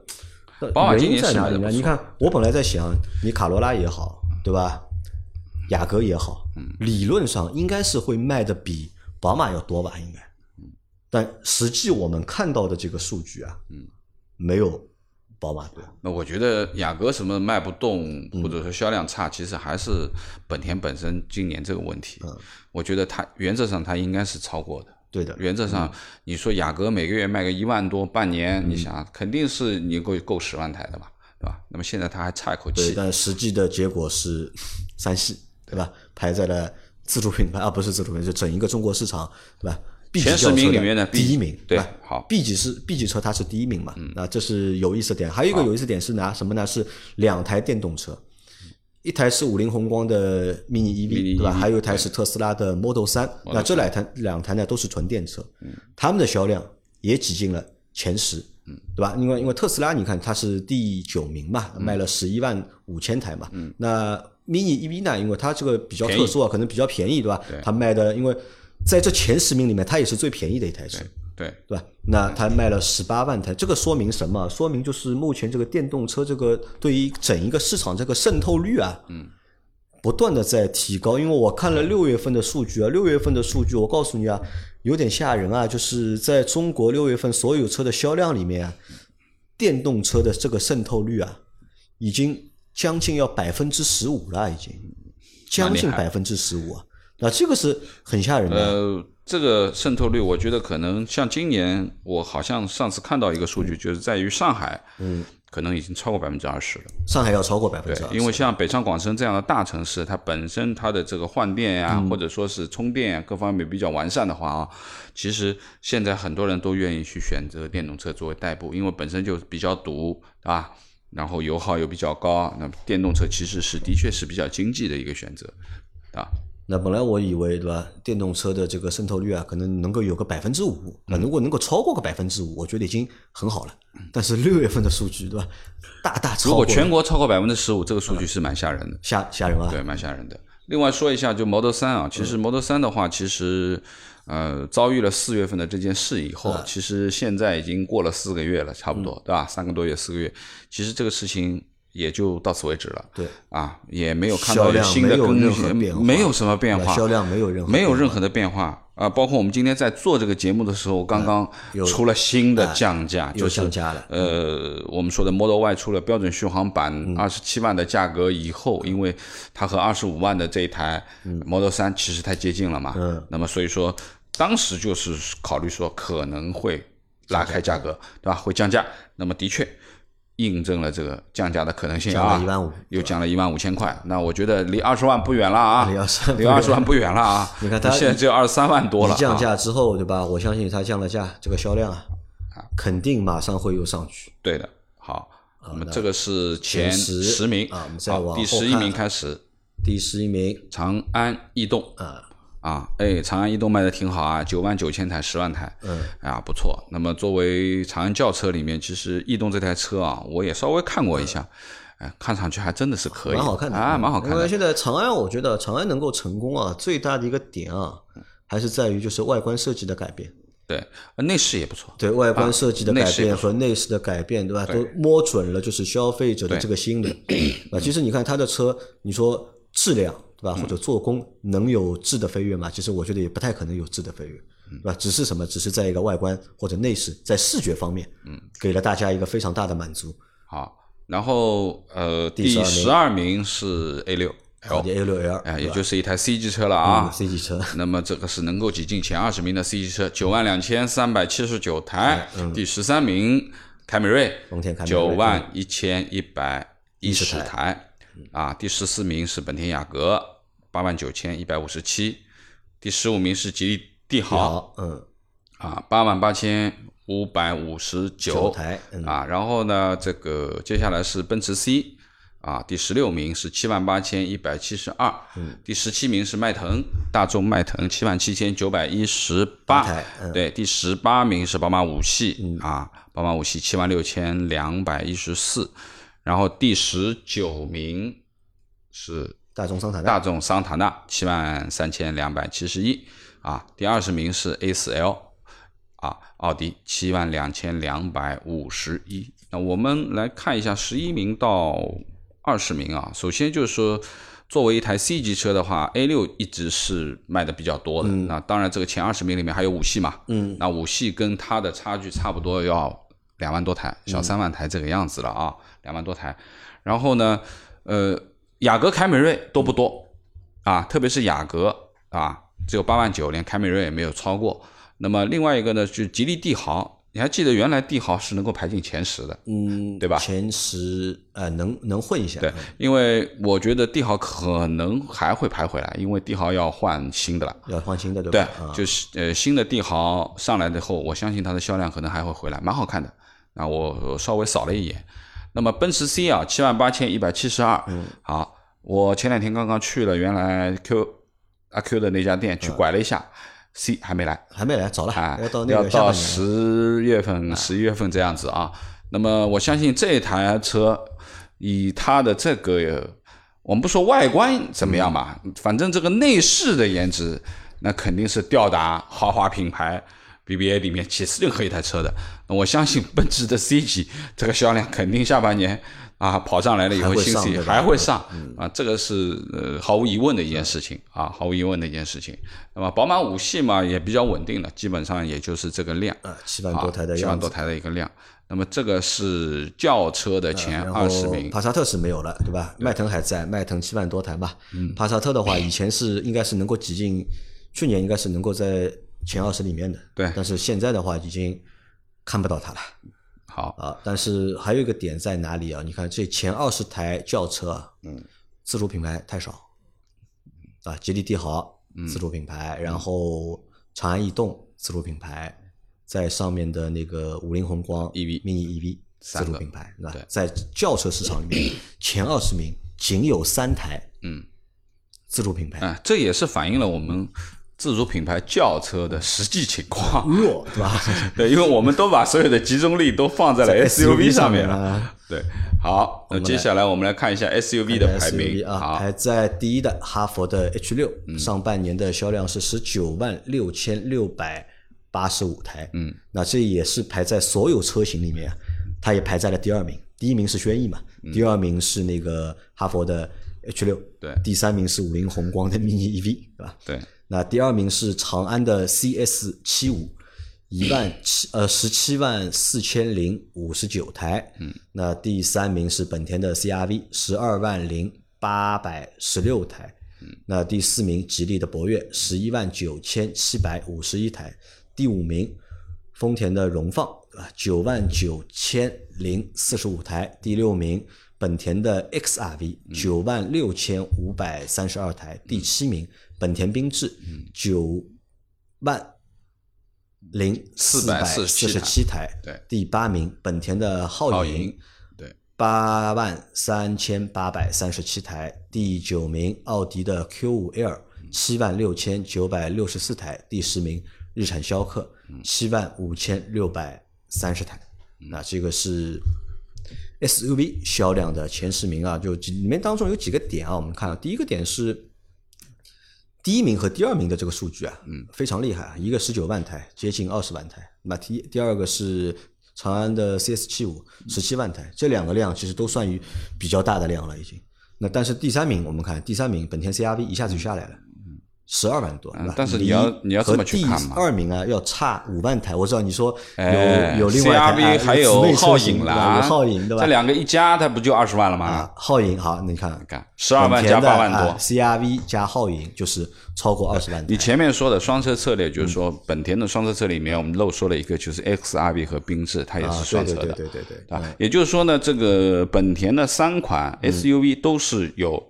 原因在哪里呢？你看，我本来在想，你卡罗拉也好，对吧？雅阁也好，嗯理论上应该是会卖的比宝马要多吧？应该，嗯但实际我们看到的这个数据啊，嗯没有宝马多。那我觉得雅阁什么卖不动，嗯或者说销量差，其实还是本田本身今年这个问题。嗯我觉得它原则上它应该是超过的。对的，原则上，你说雅阁每个月卖个一万多，半年，嗯你想肯定是你够够十万台的吧，对吧？那么现在它还差一口，气，但实际的结果是三系，对吧？排在了自主品牌啊，不是自主品牌，就整一个中国市场，对吧？B 级前十轿车的名里面的第一名，对吧好嗯，B 级是 B 级车，它是第一名嘛？那这是有意思的点。还有一个有意思的点是拿什么呢？是两台电动车，一台是五菱宏光的 mini EV，对吧？还有一台是特斯拉的 Model 三。那这两台两台呢都是纯电车，嗯它们的销量也挤进了前十。对吧？因为因为特斯拉，你看它是第九名嘛，嗯卖了十一万五千台嘛。那 mini EV 呢，因为它这个比较特殊啊，可能比较便宜，对吧？它卖的，因为在这前十名里面，它也是最便宜的一台车，对，对吧？那它卖了十八万台，这个说明什么？说明就是目前这个电动车这个对于整一个市场这个渗透率啊，嗯，不断的在提高。因为我看了六月份的数据啊，六月份的数据，我告诉你啊，有点吓人啊，就是在中国六月份所有车的销量里面啊，电动车的这个渗透率啊，已经将近要百分之十五了，已经将近百分之十五啊。那这个是很吓人的。呃，这个渗透率，我觉得可能像今年，我好像上次看到一个数据，就是在于上海，嗯，可能已经超过百分之二十了。上海要超过百分之二十，，因为像北上广深这样的大城市，它本身它的这个换电呀、嗯或者说是充电呀，各方面比较完善的话啊，其实现在很多人都愿意去选择电动车作为代步，因为本身就比较堵啊，然后油耗又比较高，那电动车其实是的确是比较经济的一个选择啊。那本来我以为对吧，电动车的这个渗透率啊，可能能够有个百分之五，那如果能够超过个百分之五，我觉得已经很好了。但是六月份的数据对吧，大大超过，如果全国超过百分之十五，这个数据是蛮吓人的。吓吓人啊！对，蛮吓人的。另外说一下，就 Model 三啊，其实 Model 三的话，其实呃遭遇了四月份的这件事以后，其实现在已经过了四个月了，差不多，对吧？三个多月，四个月，其实这个事情也就到此为止了。对啊，也没有看到新的更新，没有什么变化，销量没有任何没有任何的变化啊。包括我们今天在做这个节目的时候，刚刚出了新的降价，又就是降价了。呃，我们说的 Model Y 出了标准续航版嗯二十七万的价格以后，因为它和二十五万的这一台 Model 三其实太接近了嘛，嗯那么所以说当时就是考虑说可能会拉开价格，对吧？会降价，那么的确印证了这个降价的可能性降了啊，15,000又降了一万五千块，那我觉得离二十万不远了啊，离20万离二十万不远了啊，你看它现在只有二十三万多了、啊，一降价之后，对吧？我相信它降了价，这个销量啊，肯定马上会又上去。对的，好，那么这个是前前十十名。啊我们再往后第十一名看开始，第十一名。长安逸动，啊，啊，哎，长安逸动卖的挺好啊，九万九千台，十万台，嗯，啊，不错。那么作为长安轿车里面，其实逸动这台车啊，我也稍微看过一下，哎，看上去还真的是可以，蛮好看的啊，蛮好看的。因为现在长安，我觉得长安能够成功啊，最大的一个点啊，还是在于就是外观设计的改变。对，呃内饰也不错。对外观设计的改变和内饰的改变，对吧？都摸准了就是消费者的这个心理啊。其实你看它的车，你说质量对吧，或者做工能有质的飞跃吗？其实我觉得也不太可能有质的飞跃，对吧？只是什么？只是在一个外观或者内饰在视觉方面，嗯，给了大家一个非常大的满足。好，然后呃，第第12十二名是 A 六奥迪 A 六 L，哎，也就是一台 C 级车了啊。嗯。C 级车，那么这个是能够挤进前二十名的 C 级车，九万两千三百七十九台，第十三名凯美瑞，嗯丰田凯美九瑞万一千一百一十10台，啊，第十四名是本田雅阁，八万九千一百五十七，第十五名是吉利帝豪，嗯，啊，八万八千五百五十九九台，嗯，啊，然后呢，这个接下来是奔驰 C 啊，第十六名是七万八千一百七十二，嗯第十七名是迈腾，大众迈腾七万七千九百一十八八台，嗯对，第十八名是宝马五系、啊，宝马五系七万六千两百一十四，然后第十九名是大众桑塔纳，大众桑塔纳七万三千两百七十一啊，第二十名是 A 4 L 啊，奥迪七万两千两百五十一。那我们来看一下十一名到二十名啊，首先就是说。作为一台 C 级车的话，A 六一直是卖的比较多的。那当然，这个前二十名里面还有五系嘛。嗯，那五系跟它的差距差不多，要两万多台，小三万台这个样子了啊，两万多台。然后呢，呃，雅阁、凯美瑞都不多啊，特别是雅阁啊，只有八万九，连凯美瑞也没有超过。那么另外一个呢，就是吉利帝豪，你还记得原来帝豪是能够排进前十的，嗯，对吧前十呃能能混一下，对，因为我觉得帝豪可能还会排回来，因为帝豪要换新的了。要换新的对对吧？对，就是呃新的帝豪上来之后，我相信它的销量可能还会回来，蛮好看的。啊，我我稍微扫了一眼。那么奔驰 C 啊，七万八千一百七十二。嗯，好，我前两天刚刚去了原来 Q 阿 Q 的那家店去拐了一下、c 还没来。还没来，早了，啊，要到。十月份、十一月份这样子啊。那么我相信这台车以它的这个，我们不说外观怎么样吧，反正这个内饰的颜值，那肯定是吊打豪华品牌 BBA 里面其实任何一台车的。那我相信奔驰的 C 级这个销量肯定下半年。啊，跑上来了以后，还会新上对吧势力还会上啊，这个是呃毫无疑问的一件事情啊，毫无疑问的一件事情。那么宝马五系嘛也比较稳定了，基本上也就是这个量，啊，七万多台的七万多，台的一个量。那么这个是轿车的前然二十名，帕萨特是没有了，对吧？迈腾还在，迈腾七万多台嘛。嗯，帕萨特的话，以前是应该是能够挤进，去年应该是能够在前二十里面的。对。但是现在的话，已经看不到它了。好，啊。但是还有一个点在哪里啊？你看这前二十台轿车啊，嗯，自主品牌太少。啊，吉利帝豪自主品牌，然后长安逸动自主品牌，在上面的那个五菱宏光 EV mini EV 自主品牌，那对。在轿车市场里面 前二十名仅有三台，嗯，自主品牌，啊，这也是反映了我们自主品牌轿车的实际情况。弱，对吧？对，因为我们都把所有的集中力都放在了 SUV 上面了。对，好，那接下来我们来看一下 SUV 的排名啊，排在第一的哈佛的 H 六、嗯上半年的销量是十九万六千六百八十五台，嗯，那这也是排在所有车型里面，它也排在了第二名。第一名是轩逸嘛，第二名是那个哈佛的 H 六，嗯对第三名是五菱宏光的 mini EV，对吧？对，那第二名是长安的 CS 七五，一万七呃十七万四千零五十九台。嗯，那第三名是本田的 CRV，十二万零八百十六台。嗯，那第四名吉利的博越，十一万九千七百五十一台。第五名丰田的荣放啊，九万九千零四十五台。第六名本田的 XRV 九万六千五百三十二台。第七名本田缤智九万零四百四十七台。对第八名本田的皓影，对，八万三千八百三十七台，第九名奥迪的 Q 五 L 七万六千九百六十四台，第十名日产逍客七万五千六百三十台。那这个是 SUV 销量的前十名啊，就里面当中有几个点啊，我们看啊，第一个点是第一名和第二名的这个数据啊，嗯，非常厉害啊，一个十九万台，接近二十万台。那第第二个是长安的 CS 七五，十七万台，这两个量其实都算于比较大的量了已经。那但是第三名，我们看第三名本田 CRV 一下子就下来了。十二万多，但是你要你要这么去看嘛？二名啊，要差五万台。我知道你说有有另外一台还有皓影啦，皓影对吧？这两个一加，它不就二十万了吗？皓影好，你看看十二万加八万多，CRV 加皓影就是超过二十万。你前面说的双车策略，就是说本田的双车策略里面，我们漏说了一个，就是 XRV 和缤智，它也是双车的，对对对对对。啊，也就是说呢，这个本田的三款 SUV 都是有。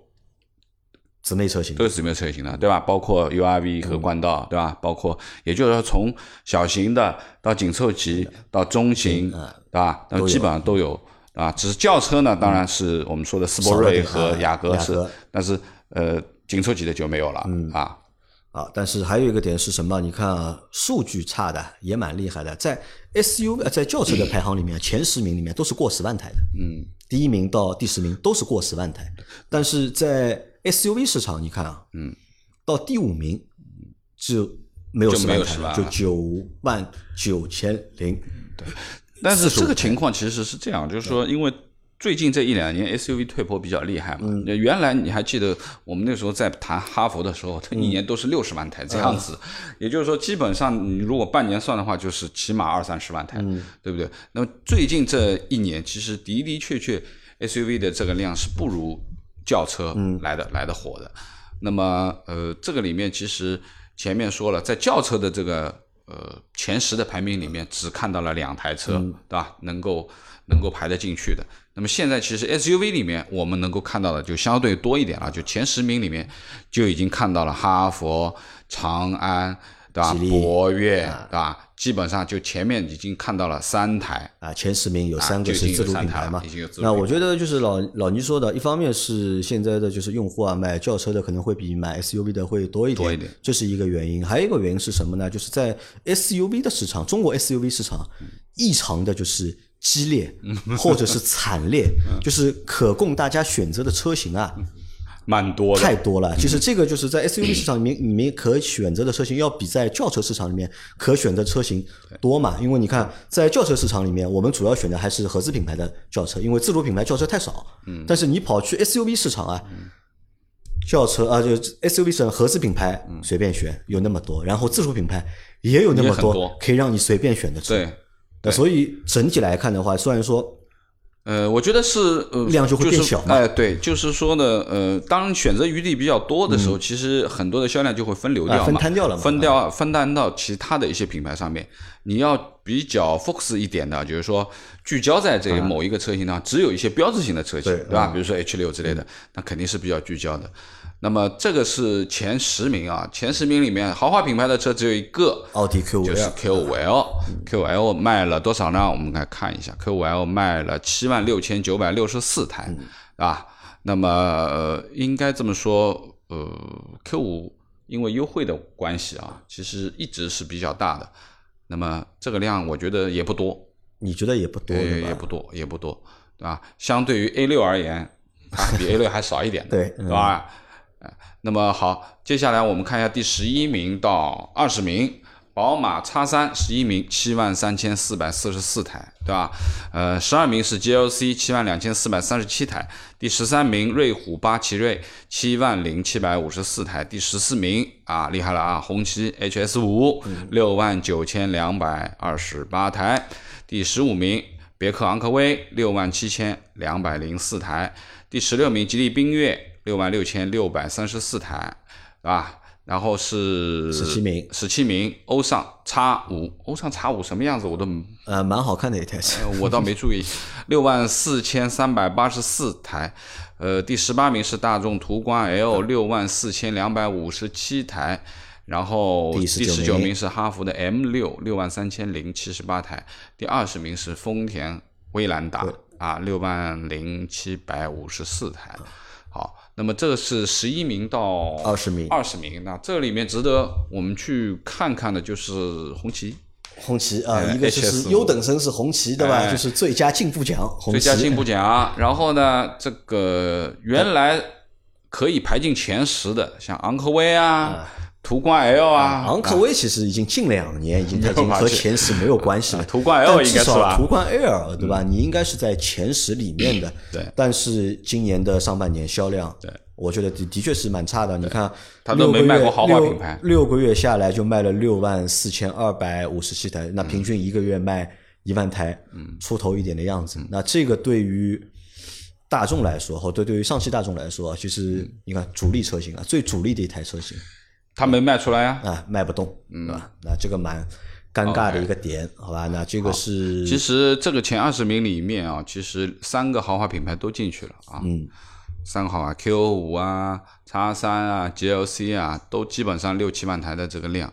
姊妹车型都是姊妹车型的，对吧？包括 URV 和冠道，对吧？包括，也就是说，从小型的到紧凑级到中型，对吧？那基本上都有啊。只是轿车呢，当然是我们说的斯铂瑞和雅阁是，但是呃，紧凑级的就没有了啊。啊，但是还有一个点是什么？你看啊，数据差的也蛮厉害的，在 SUV 在轿车的排行里面，前十名里面都是过十万台的。嗯，第一名到第十名都是过十万台，但是在 SUV 市场，你看啊，嗯，到第五名就没有十万台，就九万九千零。对，但是这个情况其实是这样，就是说，因为最近这一两年 SUV 退坡比较厉害嘛。原来你还记得我们那时候在谈哈弗的时候，它一年都是六十万台这样子，也就是说，基本上你如果半年算的话，就是起码二三十万台，对不对？那么最近这一年，其实的的确确 SUV 的这个量是不如。轿车来的来的火的，那么呃，这个里面其实前面说了，在轿车的这个呃前十的排名里面，只看到了两台车，对吧？能够能够排得进去的。那么现在其实 SUV 里面我们能够看到的就相对多一点了，就前十名里面就已经看到了哈弗、长安，对吧？博越，对吧？基本上就前面已经看到了三台啊，前十名有三个是自主品牌嘛。那我觉得就是老老倪说的，一方面是现在的就是用户啊，买轿车的可能会比买 SUV 的会多一点，多一点，这是一个原因。还有一个原因是什么呢？就是在 SUV 的市场，中国 SUV 市场异常的就是激烈，或者是惨烈，就是可供大家选择的车型啊。蛮多的，太多了。其实这个就是在 SUV 市场里面，你们可选择的车型要比在轿车市场里面可选的车型多嘛？因为你看，在轿车市场里面，我们主要选的还是合资品牌的轿车，因为自主品牌轿车太少。嗯。但是你跑去 SUV 市场啊，轿车啊，就 SUV 市场合资品牌随便选有那么多，然后自主品牌也有那么多可以让你随便选的车。对。所以整体来看的话，虽然说。呃，我觉得是呃，量就会变小哎，对，就是说呢，呃，当选择余地比较多的时候，其实很多的销量就会分流掉嘛，分摊掉了，分掉分担到其他的一些品牌上面。你要比较 focus 一点的，就是说聚焦在这某一个车型上，只有一些标志性的车型，对吧？比如说 H 六之类的，那肯定是比较聚焦的。那么这个是前十名啊，前十名里面豪华品牌的车只有一个，奥迪 Q 五 L，就是 Q 五 L，Q 五 L 卖了多少呢？我们来看一下，Q 五 L 卖了七万六千九百六十四台，啊，那么应该这么说，呃，Q 五因为优惠的关系啊，其实一直是比较大的，那么这个量我觉得也不多，你觉得也不多，也不多，也不多，对吧？相对于 A 六而言，它比 A 六还少一点，对，对吧？那么好，接下来我们看一下第十一名到二十名，宝马 X 三十一名七万三千四百四十四台，对吧？呃，十二名是 GLC 七万两千四百三十七台，第十三名瑞虎八奇瑞七万零七百五十四台，第十四名啊厉害了啊，红旗 HS 五六万九千两百二十八台，第十五名别克昂科威六万七千两百零四台，第十六名吉利缤越。六万六千六百三十四台，啊，然后是十七名，十七名，欧尚 X 五，欧尚 X 五什么样子我都呃蛮好看的一台车，我倒没注意。六万四千三百八十四台，呃，第十八名是大众途观 L，六万四千两百五十七台，然后第十九名。是哈弗的 M 六，六万三千零七十八台，第二十名是丰田威兰达，啊，六万零七百五十四台。好，那么这是十一名到二十名，二十名。那这里面值得我们去看看的就是红旗。红旗啊，哎一个就是优等生是红旗对吧？哎就是最佳进步奖，红旗最佳进步奖。然后呢，这个原来可以排进前十的，像昂科威啊、途观 L 啊，昂科威其实已经近两年已经 它已经和前十没有关系了。途观 L 应该是吧少途观 L 对吧？你应该是在前十里面的。对但是今年的上半年销量，对，我觉得的的确是蛮差的。你看，它都没卖过豪华品牌六，六个月下来就卖了六万四千二百五十七台，那平均一个月卖一万台，出头一点的样子。那这个对于大众来说，或对对于上汽大众来说，其实你看主力车型啊，最主力的一台车型他没卖出来啊。啊，卖不动，嗯吧？那这个蛮尴尬的一个点，好吧？那这个是其实这个前二十名里面啊，其实三个豪华品牌都进去了啊。嗯，三个豪华 Q 五啊、叉三啊、GLC 啊，都基本上六七万台的这个量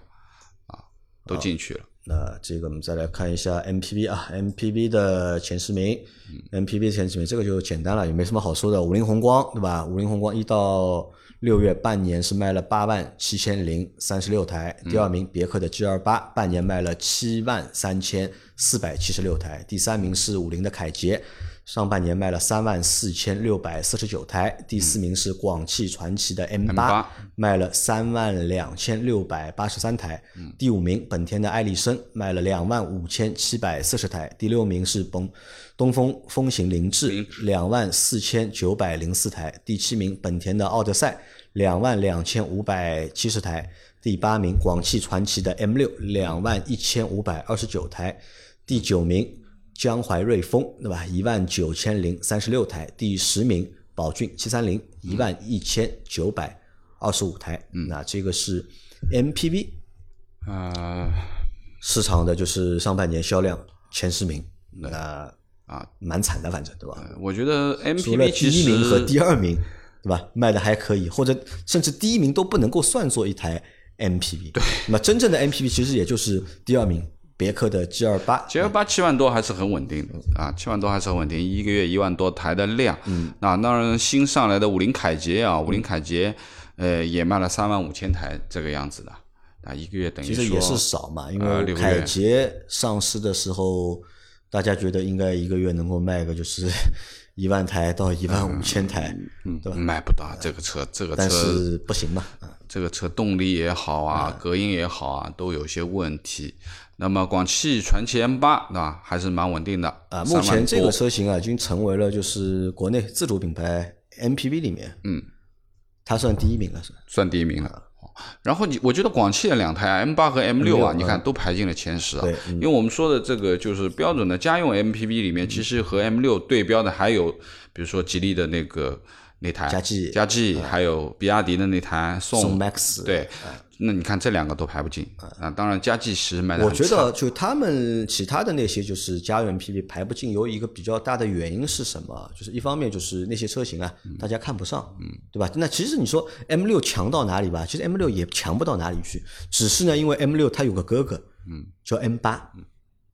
啊，都进去了。那这个我们再来看一下 MPV 啊，MPV 的前十名、m p v 前十名这个就简单了，也没什么好说的。五菱宏光对吧？五菱宏光一到六月半年是卖了八万七千零三十六台，第二名别克的 G 二八半年卖了七万三千四百七十六台，第三名是五菱的凯捷。上半年卖了三万四千六百四十九台，第四名是广汽传祺的 M 八、M8 卖了三万两千六百八十三台，第五名本田的艾力绅卖了两万五千七百四十台，第六名是东东风风行凌志两万四千九百零四台，第七名本田的奥德赛两万两千五百七十台，第八名广汽传祺的 M 六两万一千五百二十九台，第九名。江淮瑞风，对吧？一万九千零三十六台，第十名宝骏七三零一万一千九百二十五台。那这个是 MPV 呃，市场的就是上半年销量前十名，那啊，蛮惨的，反正对吧？我觉得 MPV 其第一名和第二名，对吧？卖的还可以，或者甚至第一名都不能够算作一台 MPV。对，那么真正的 MPV 其实也就是第二名别克的 G 二八。G 二八七万多还是很稳定的啊，七万多还是很稳定，一个月一万多台的量。嗯，那当然新上来的五菱凯捷啊，五菱凯捷呃也卖了三万五千台这个样子的啊，一个月等于说其实也是少嘛，因为凯捷上市的时候，大家觉得应该一个月能够卖个就是 一万台到一万五千台，对吧？卖不到这个车，这个但车是不行嘛，啊，这个车动力也好啊，嗯隔音也好啊，都有些问题。那么广汽传祺 M 八，对吧？还是蛮稳定的啊，目前这个车型啊，已经成为了就是国内自主品牌 MPV 里面，嗯，它算第一名了，是？算第一名了。然后你，我觉得广汽的两台 M 八和 M 六啊，你看都排进了前十啊对。嗯。因为我们说的这个就是标准的家用 MPV 里面，其实和 M 六对标的还有，比如说吉利的那个那台嘉际，嘉际，还有比亚迪的那台宋宋 Max 对，那你看这两个都排不进啊。当然，佳绩其实卖的我觉得就他们其他的那些就是家用 MPV 排不进，有一个比较大的原因是什么？就是一方面就是那些车型啊，大家看不上，嗯，对吧？那其实你说 M 六强到哪里吧？其实 M 六也强不到哪里去，只是呢，因为 M 六它有个哥哥，嗯，叫 M 八，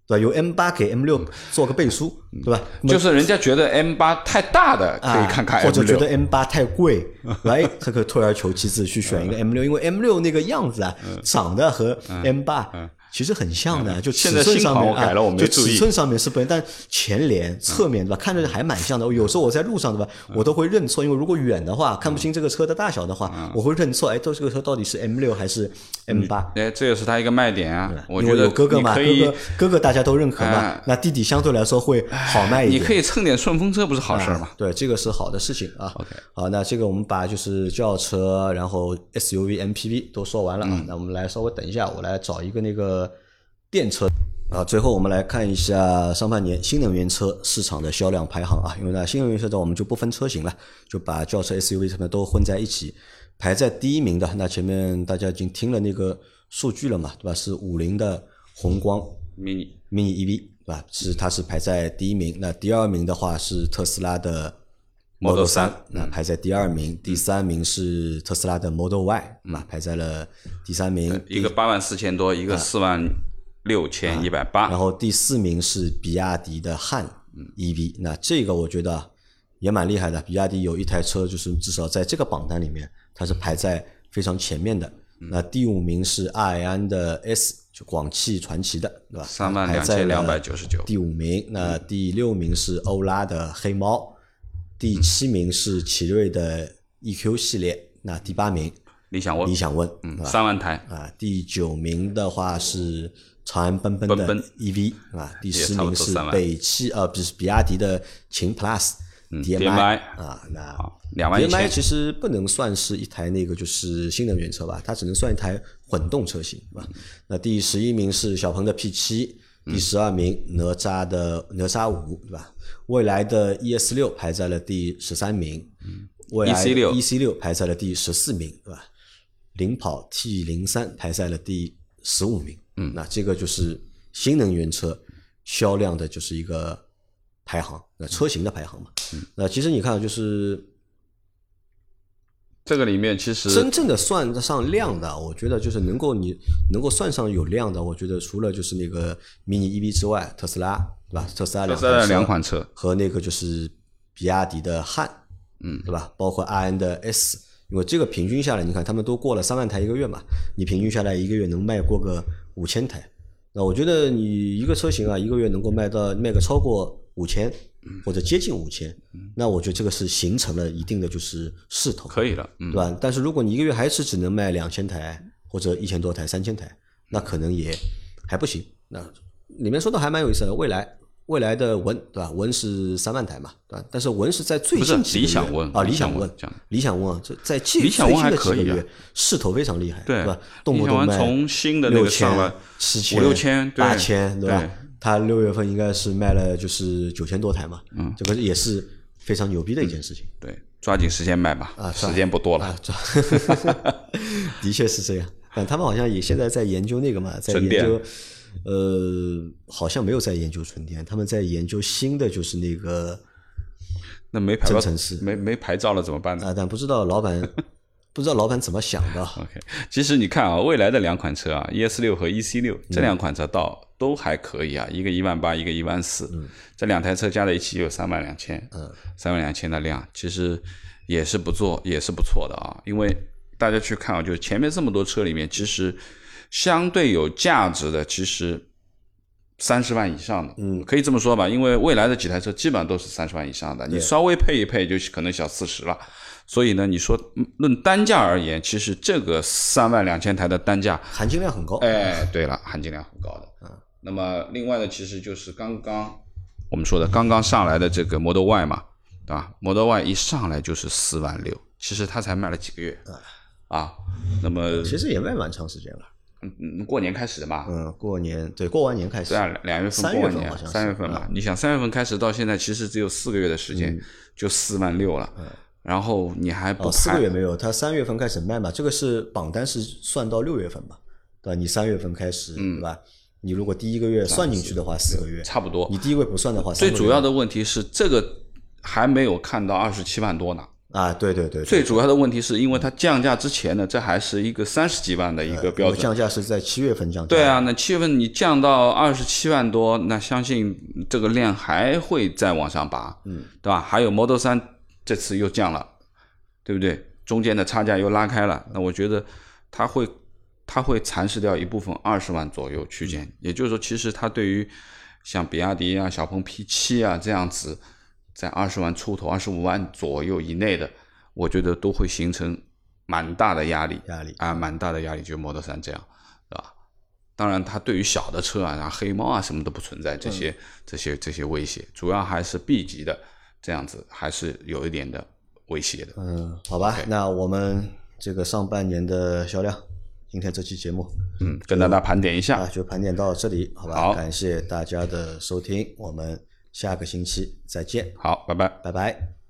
对吧？由 M 八给 M 六做个背书，对吧？就是人家觉得 M 八太大的可以看看啊或者觉得 M 八太贵，来这个退而求其次去选一个 M 六，因为 M 六那个样子啊，长得和 M 八其实很像的，就尺寸上面改了啊我没注意就尺寸上面是不一样，但前脸、侧面对吧，看着还蛮像的。有时候我在路上对吧，我都会认错，因为如果远的话看不清这个车的大小的话，我会认错，哎，这这个车到底是 M 六还是 M 八？哎，这也是它一个卖点啊。我觉得有哥哥嘛，哥哥哥哥大家都认可嘛哎，那弟弟相对来说会好卖一点。你可以蹭点顺风车，不是好事儿吗？对，这个是好的事情啊。OK 好，那这个我们把就是轿车，然后 SUV、MPV 都说完了啊。那我们来稍微等一下，我来找一个那个电车啊。最后我们来看一下上半年新能源车市场的销量排行啊。因为呢，新能源车呢我们就不分车型了，就把轿车、SUV 什么都混在一起。排在第一名的，那前面大家已经听了那个数据了嘛，对吧？是五菱的宏光 mini mini EV 对吧？是它是排在第一名。那第二名的话是特斯拉的 Model 三3，那排在第二名。第三名是特斯拉的 Model Y，那排在了第三名。一个八万四千多，一个四万六千一百八然。后第四名是比亚迪的汉 EV，那这个我觉得也蛮厉害的。比亚迪有一台车，就是至少在这个榜单里面，它是排在非常前面的。那第五名是爱安的 S，就广汽传祺的，对吧？三万两千两百九十九。第五名，那第六名是欧拉的黑猫，第七名是奇瑞的 EQ 系列，那第八名理想 ONE，理想 ONE，嗯？三万台，啊，第九名的话是长安奔奔的 EV 啊，第也差不十名是北汽呃不是比亚迪的秦 Plus 嗯 DMI 啊，那，两万 DMI。其实不能算是一台那个就是新能源车吧，它只能算一台混动车型，对吧？那第十一名是小鹏的 P 七，第十二名哪吒的哪吒五，对吧？未来的 ES 六排在了第十三名，未来 EC6 EC 六。排在了第十四名，对吧？领跑 T 零三排在了第十五名，嗯，那这个就是新能源车销量的就是一个排行，那车型的排行嘛。嗯那其实你看，就是这个里面其实真正的算得上量的，我觉得就是能够你能够算上有量的，我觉得除了就是那个 mini EV 之外，特斯拉对吧？特斯拉两特斯拉两款车和那个就是比亚迪的汉，嗯，对吧？包括 i n 的 S，因为这个平均下来，你看他们都过了三万台一个月嘛，你平均下来一个月能卖过个五千台，那我觉得你一个车型啊，一个月能够卖到卖个超过五千或者接近五千，那我觉得这个是形成了一定的就是势头，可以了，嗯对，吧？但是如果你一个月还是只能卖两千台或者一千多台、三千台，那可能也还不行。那里面说的还蛮有意思的，未来未来的文对吧？文是三万台嘛，对吧？但是文是在最近几个月理想 ONE 啊，理想理想文理想 ONE 这在近理想 ONE 最近的还可以啊几个月势头非常厉害，对吧？动不动卖从新的那六个上了七千、五六千八千，对吧对？它六月份应该是卖了就是九千多台嘛，嗯，这个也是非常牛逼的一件事情。对，抓紧时间卖吧，啊，时间不多了啊，，这 的确是这样。但他们好像也现在在研究那个嘛，在研究，呃，好像没有在研究纯电，他们在研究新的，就是那个那没牌照没没牌照了怎么办呢啊，但不知道老板 不知道老板怎么想的。？OK，其实你看啊，未来的两款车啊，ES 六和 EC 六这两款车倒都还可以啊，一个一万八，一个一万四，这两台车加在一起有三万两千，嗯，三万两千的量，其实也是不错，也是不错的啊。因为大家去看啊，就是前面这么多车里面，其实相对有价值的，其实三十万以上的，嗯可以这么说吧。因为未来的几台车基本上都是三十万以上的，你稍微配一配就可能小四十了。所以呢，你说嗯论单价而言，其实这个三万两千台的单价含金量很高，哎，对了，含金量很高的。嗯，那么另外呢，其实就是刚刚我们说的刚刚上来的这个 Model Y 嘛，对吧？Model Y 一上来就是四万六，其实它才卖了几个月啊。那么其实也卖蛮长时间了。嗯，过年开始的嘛，嗯，过年对过完年开始对，啊，两两月份三过完年月份好像，三月份嘛，你想三月份开始到现在，其实只有四个月的时间，就四万六了。然后你还不哦，四个月没有，他三月份开始卖嘛，这个是榜单是算到六月份嘛，对吧？你三月份开始，嗯对吧？你如果第一个月算进去的话，四个月，差不多你第一个月不算的话，最主要的问题是这个还没有看到二十七万多呢。啊，对对对，对最主要的问题是因为它降价之前呢，这还是一个三十几万的一个标准。降价是在七月份降价，对啊，，那七月份你降到二十七万多，那相信这个量还会再往上拔，嗯，对吧？还有 Model 三这次又降了，对不对？中间的差价又拉开了，那我觉得它会它会蚕食掉一部分二十万左右区间，也就是说，其实它对于像比亚迪啊、小鹏 P 七啊这样子，在二十万出头、二十五万左右以内的，我觉得都会形成蛮大的压力，压力啊，蛮大的压力，就 Model 三这样，对吧？当然，它对于小的车啊，然后黑猫啊什么都不存在这些、这些这些威胁，主要还是 B 级的这样子，还是有一点的威胁的。嗯，好吧，那我们这个上半年的销量，今天这期节目嗯，跟大家盘点一下。啊就盘点到这里，好吧？好感谢大家的收听，我们下个星期再见，好，拜拜。拜拜。